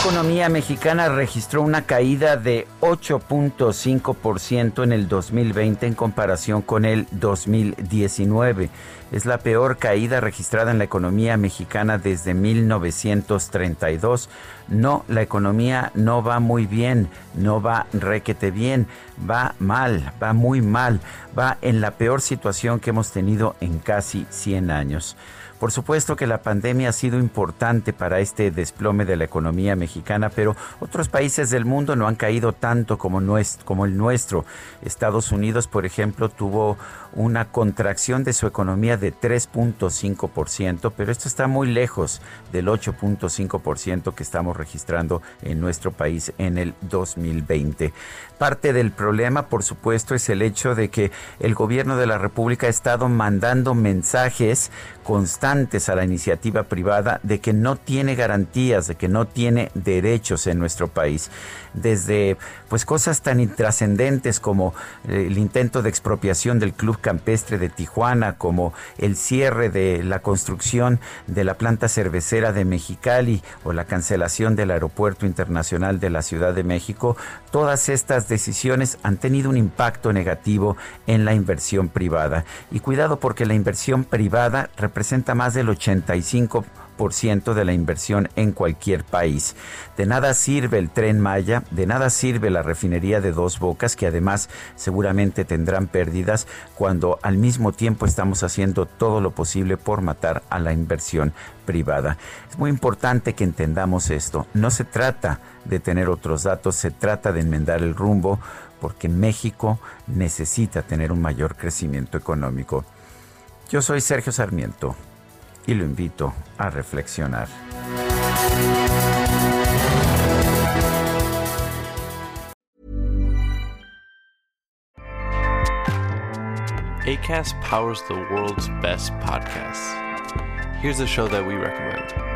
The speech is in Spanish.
Economía mexicana registró una caída de 8.5% en el 2020 en comparación con el 2019. Es la peor caída registrada en la economía mexicana desde 1932. No, la economía no va muy bien, no va requete bien, va mal, va muy mal, va en la peor situación que hemos tenido en casi 100 años. Por supuesto que la pandemia ha sido importante para este desplome de la economía mexicana, pero otros países del mundo no han caído tanto como, el nuestro. Estados Unidos, por ejemplo, tuvo una contracción de su economía de 3.5%, pero esto está muy lejos del 8.5% que estamos registrando en nuestro país en el 2020. Parte del problema, por supuesto, es el hecho de que el gobierno de la República ha estado mandando mensajes constantes a la iniciativa privada de que no tiene garantías, de que no tiene derechos en nuestro país. Desde pues cosas tan intrascendentes como eh, el intento de expropiación del Club Campestre de Tijuana, como el cierre de la construcción de la planta cervecera de Mexicali o la cancelación del Aeropuerto Internacional de la Ciudad de México, todas estas decisiones han tenido un impacto negativo en la inversión privada. Y cuidado porque la inversión privada representa más del 85% de la inversión en cualquier país. De nada sirve el tren Maya, de nada sirve la refinería de dos bocas, que además seguramente tendrán pérdidas cuando al mismo tiempo estamos haciendo todo lo posible por matar a la inversión privada. Es muy importante que entendamos esto. No se trata de tener otros datos, se trata de enmendar el rumbo porque México necesita tener un mayor crecimiento económico. Yo soy Sergio Sarmiento y lo invito a reflexionar. ACAST powers the world's best podcasts. Here's a show that we recommend.